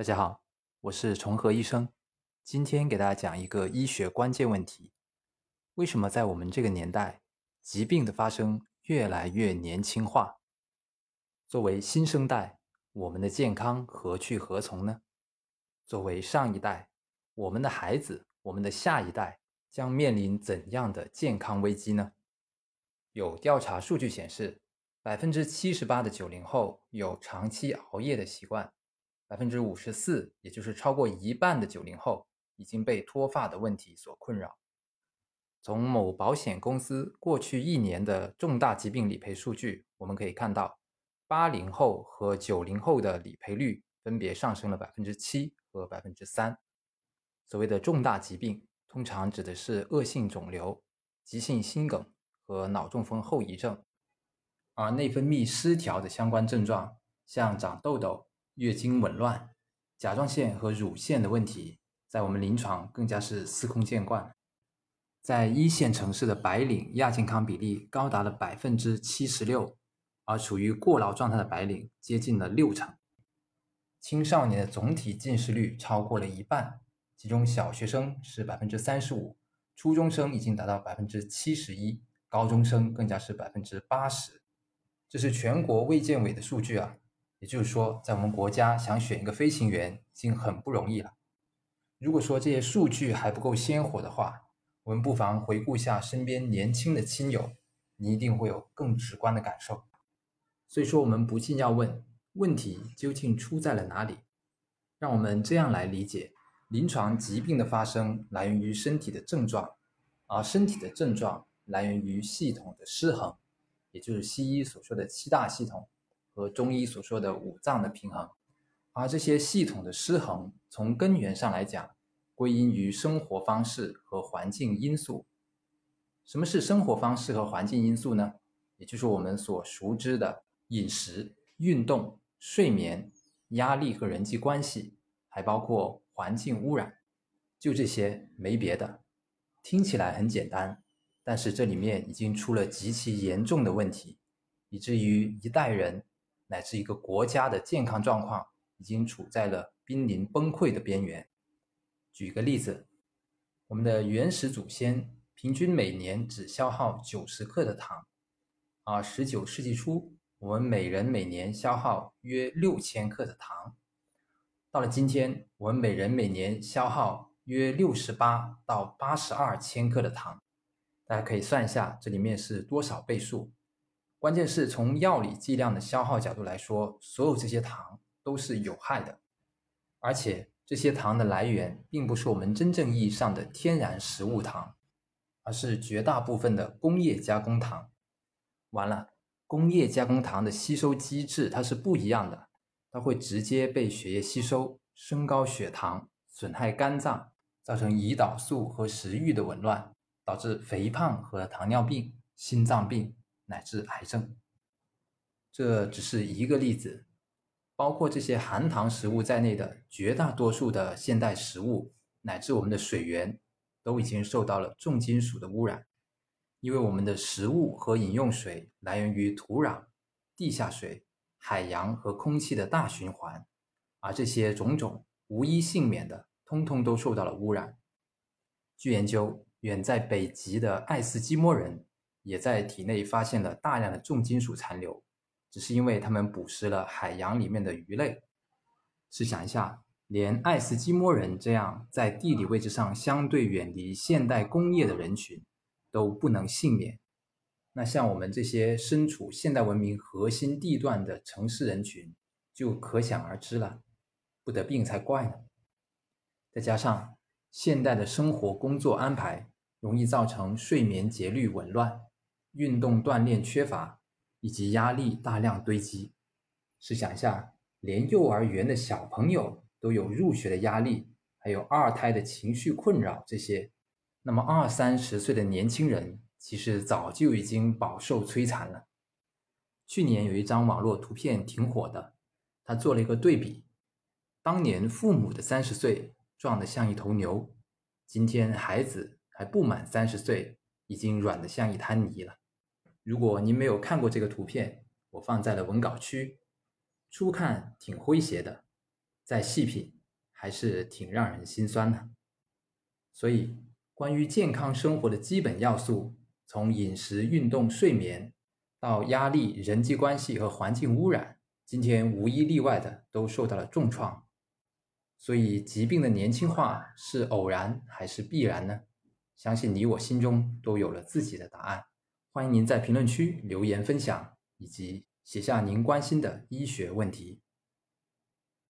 大家好，我是重和医生，今天给大家讲一个医学关键问题：为什么在我们这个年代，疾病的发生越来越年轻化？作为新生代，我们的健康何去何从呢？作为上一代，我们的孩子、我们的下一代将面临怎样的健康危机呢？有调查数据显示，百分之七十八的九零后有长期熬夜的习惯。百分之五十四，也就是超过一半的九零后已经被脱发的问题所困扰。从某保险公司过去一年的重大疾病理赔数据，我们可以看到，八零后和九零后的理赔率分别上升了百分之七和百分之三。所谓的重大疾病，通常指的是恶性肿瘤、急性心梗和脑中风后遗症，而内分泌失调的相关症状，像长痘痘。月经紊乱、甲状腺和乳腺的问题，在我们临床更加是司空见惯。在一线城市的白领亚健康比例高达了百分之七十六，而处于过劳状态的白领接近了六成。青少年的总体近视率超过了一半，其中小学生是百分之三十五，初中生已经达到百分之七十一，高中生更加是百分之八十。这是全国卫健委的数据啊。也就是说，在我们国家想选一个飞行员已经很不容易了。如果说这些数据还不够鲜活的话，我们不妨回顾一下身边年轻的亲友，你一定会有更直观的感受。所以说，我们不禁要问：问题究竟出在了哪里？让我们这样来理解：临床疾病的发生来源于身体的症状，而身体的症状来源于系统的失衡，也就是西医所说的七大系统。和中医所说的五脏的平衡，而这些系统的失衡，从根源上来讲，归因于生活方式和环境因素。什么是生活方式和环境因素呢？也就是我们所熟知的饮食、运动、睡眠、压力和人际关系，还包括环境污染。就这些，没别的。听起来很简单，但是这里面已经出了极其严重的问题，以至于一代人。乃至一个国家的健康状况已经处在了濒临崩溃的边缘。举个例子，我们的原始祖先平均每年只消耗九十克的糖，而十九世纪初，我们每人每年消耗约六千克的糖。到了今天，我们每人每年消耗约六十八到八十二千克的糖。大家可以算一下，这里面是多少倍数？关键是从药理剂量的消耗角度来说，所有这些糖都是有害的，而且这些糖的来源并不是我们真正意义上的天然食物糖，而是绝大部分的工业加工糖。完了，工业加工糖的吸收机制它是不一样的，它会直接被血液吸收，升高血糖，损害肝脏，造成胰岛素和食欲的紊乱，导致肥胖和糖尿病、心脏病。乃至癌症，这只是一个例子。包括这些含糖食物在内的绝大多数的现代食物，乃至我们的水源，都已经受到了重金属的污染。因为我们的食物和饮用水来源于土壤、地下水、海洋和空气的大循环，而这些种种无一幸免的，通通都受到了污染。据研究，远在北极的爱斯基摩人。也在体内发现了大量的重金属残留，只是因为他们捕食了海洋里面的鱼类。试想一下，连爱斯基摩人这样在地理位置上相对远离现代工业的人群都不能幸免，那像我们这些身处现代文明核心地段的城市人群就可想而知了，不得病才怪呢。再加上现代的生活工作安排，容易造成睡眠节律紊乱。运动锻炼缺乏，以及压力大量堆积。试想一下，连幼儿园的小朋友都有入学的压力，还有二胎的情绪困扰这些，那么二三十岁的年轻人其实早就已经饱受摧残了。去年有一张网络图片挺火的，他做了一个对比：当年父母的三十岁壮得像一头牛，今天孩子还不满三十岁，已经软得像一滩泥了。如果您没有看过这个图片，我放在了文稿区。初看挺诙谐的，再细品，还是挺让人心酸的。所以，关于健康生活的基本要素，从饮食、运动、睡眠到压力、人际关系和环境污染，今天无一例外的都受到了重创。所以，疾病的年轻化是偶然还是必然呢？相信你我心中都有了自己的答案。欢迎您在评论区留言分享，以及写下您关心的医学问题。